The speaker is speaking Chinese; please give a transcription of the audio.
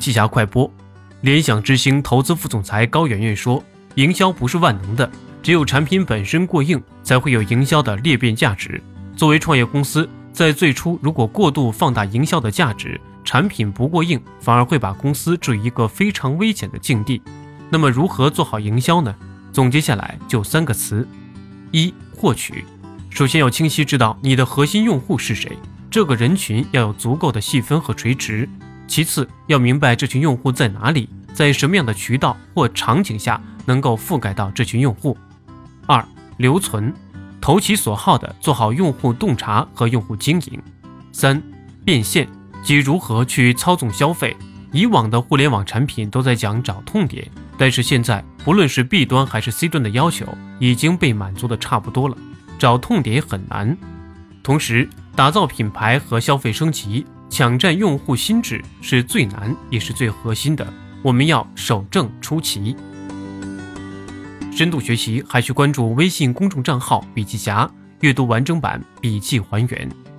记下快播。联想之星投资副总裁高圆圆说：“营销不是万能的，只有产品本身过硬，才会有营销的裂变价值。作为创业公司，在最初如果过度放大营销的价值，产品不过硬，反而会把公司置于一个非常危险的境地。那么，如何做好营销呢？总结下来就三个词：一、获取。首先要清晰知道你的核心用户是谁，这个人群要有足够的细分和垂直。其次，要明白这群用户在哪里，在什么样的渠道或场景下能够覆盖到这群用户。二、留存，投其所好的做好用户洞察和用户经营。三、变现，即如何去操纵消费。以往的互联网产品都在讲找痛点，但是现在不论是 B 端还是 C 端的要求已经被满足的差不多了，找痛点很难。同时，打造品牌和消费升级。抢占用户心智是最难也是最核心的，我们要守正出奇。深度学习还需关注微信公众账号“笔记侠”，阅读完整版笔记还原。